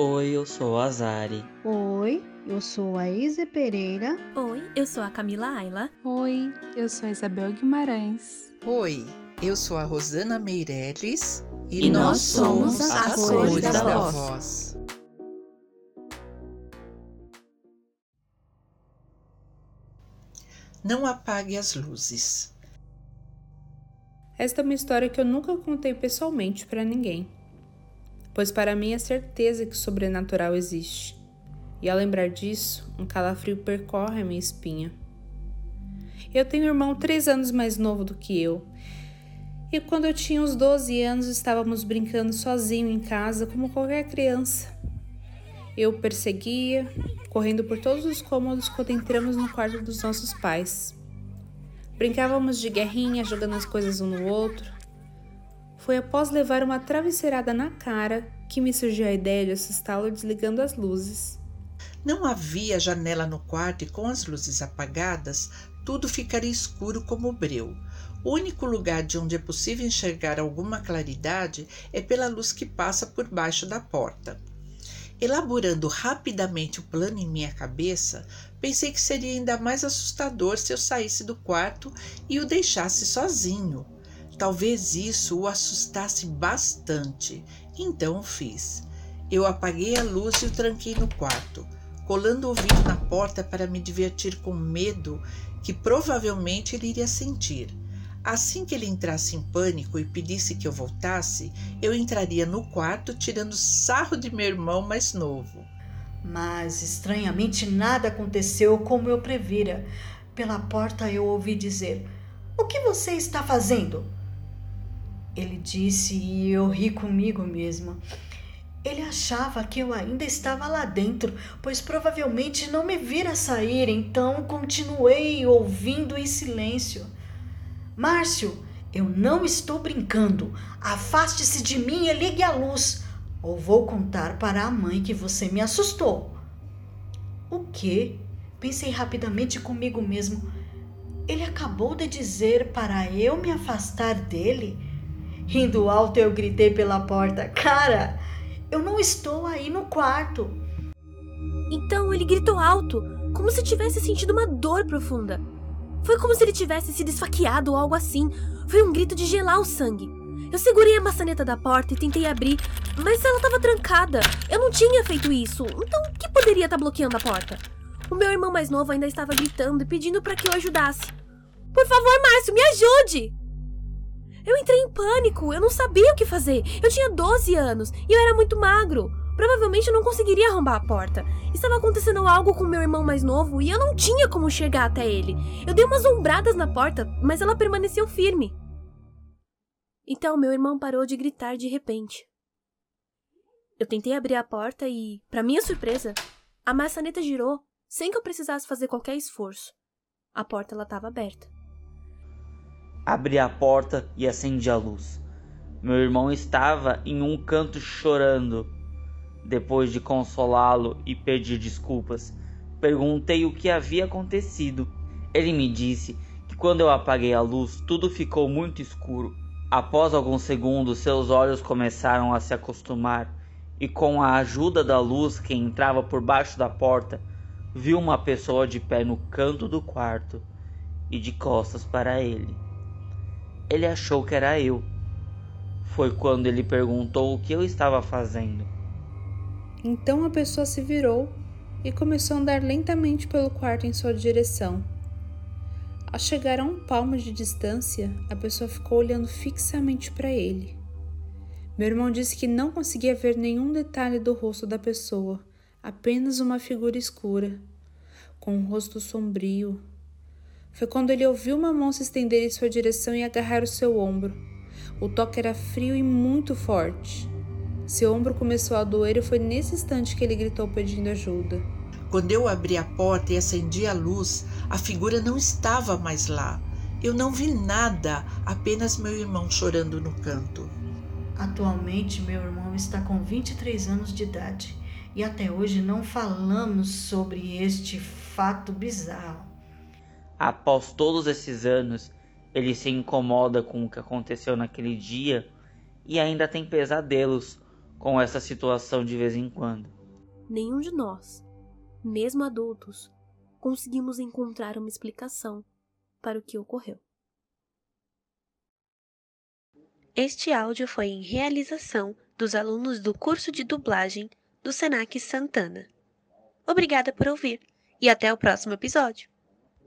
Oi, eu sou a Zari. Oi, eu sou a Isa Pereira. Oi, eu sou a Camila Ayla. Oi, eu sou a Isabel Guimarães. Oi, eu sou a Rosana Meirelles. E, e nós somos as cores da, da voz. voz. Não apague as luzes. Esta é uma história que eu nunca contei pessoalmente para ninguém, pois para mim é certeza que o sobrenatural existe. E ao lembrar disso, um calafrio percorre a minha espinha. Eu tenho um irmão três anos mais novo do que eu. E quando eu tinha uns 12 anos, estávamos brincando sozinho em casa, como qualquer criança. Eu perseguia, correndo por todos os cômodos quando entramos no quarto dos nossos pais. Brincávamos de guerrinha, jogando as coisas um no outro. Foi após levar uma travesseirada na cara que me surgiu a ideia de assustá-lo desligando as luzes. Não havia janela no quarto e com as luzes apagadas, tudo ficaria escuro como breu. O único lugar de onde é possível enxergar alguma claridade é pela luz que passa por baixo da porta. Elaborando rapidamente o plano em minha cabeça, pensei que seria ainda mais assustador se eu saísse do quarto e o deixasse sozinho. Talvez isso o assustasse bastante, então o fiz. Eu apaguei a luz e o tranquei no quarto, colando o ouvido na porta para me divertir com medo que provavelmente ele iria sentir. Assim que ele entrasse em pânico e pedisse que eu voltasse, eu entraria no quarto tirando sarro de meu irmão mais novo. Mas estranhamente nada aconteceu como eu previra. Pela porta eu ouvi dizer: O que você está fazendo? Ele disse e eu ri comigo mesma. Ele achava que eu ainda estava lá dentro, pois provavelmente não me vira sair, então continuei ouvindo em silêncio. Márcio, eu não estou brincando. Afaste-se de mim e ligue a luz, ou vou contar para a mãe que você me assustou. O quê? Pensei rapidamente comigo mesmo. Ele acabou de dizer para eu me afastar dele? Rindo alto, eu gritei pela porta: Cara, eu não estou aí no quarto. Então ele gritou alto, como se tivesse sentido uma dor profunda. Foi como se ele tivesse sido esfaqueado ou algo assim. Foi um grito de gelar o sangue. Eu segurei a maçaneta da porta e tentei abrir, mas ela estava trancada. Eu não tinha feito isso, então o que poderia estar tá bloqueando a porta? O meu irmão mais novo ainda estava gritando e pedindo para que eu ajudasse. Por favor, Márcio, me ajude! Eu entrei em pânico, eu não sabia o que fazer. Eu tinha 12 anos e eu era muito magro. Provavelmente eu não conseguiria arrombar a porta. Estava acontecendo algo com meu irmão mais novo e eu não tinha como chegar até ele. Eu dei umas ombradas na porta, mas ela permaneceu firme. Então meu irmão parou de gritar de repente. Eu tentei abrir a porta e, para minha surpresa, a maçaneta girou sem que eu precisasse fazer qualquer esforço. A porta estava aberta. Abri a porta e acendi a luz. Meu irmão estava em um canto chorando depois de consolá-lo e pedir desculpas, perguntei o que havia acontecido. Ele me disse que quando eu apaguei a luz, tudo ficou muito escuro. Após alguns segundos, seus olhos começaram a se acostumar e, com a ajuda da luz que entrava por baixo da porta, viu uma pessoa de pé no canto do quarto e de costas para ele. Ele achou que era eu. Foi quando ele perguntou o que eu estava fazendo. Então a pessoa se virou e começou a andar lentamente pelo quarto em sua direção. Ao chegar a um palmo de distância, a pessoa ficou olhando fixamente para ele. Meu irmão disse que não conseguia ver nenhum detalhe do rosto da pessoa, apenas uma figura escura, com um rosto sombrio. Foi quando ele ouviu uma mão se estender em sua direção e agarrar o seu ombro. O toque era frio e muito forte. Seu ombro começou a doer e foi nesse instante que ele gritou pedindo ajuda. Quando eu abri a porta e acendi a luz, a figura não estava mais lá. Eu não vi nada, apenas meu irmão chorando no canto. Atualmente, meu irmão está com 23 anos de idade e até hoje não falamos sobre este fato bizarro. Após todos esses anos, ele se incomoda com o que aconteceu naquele dia e ainda tem pesadelos com essa situação de vez em quando. Nenhum de nós, mesmo adultos, conseguimos encontrar uma explicação para o que ocorreu. Este áudio foi em realização dos alunos do curso de dublagem do Senac Santana. Obrigada por ouvir e até o próximo episódio.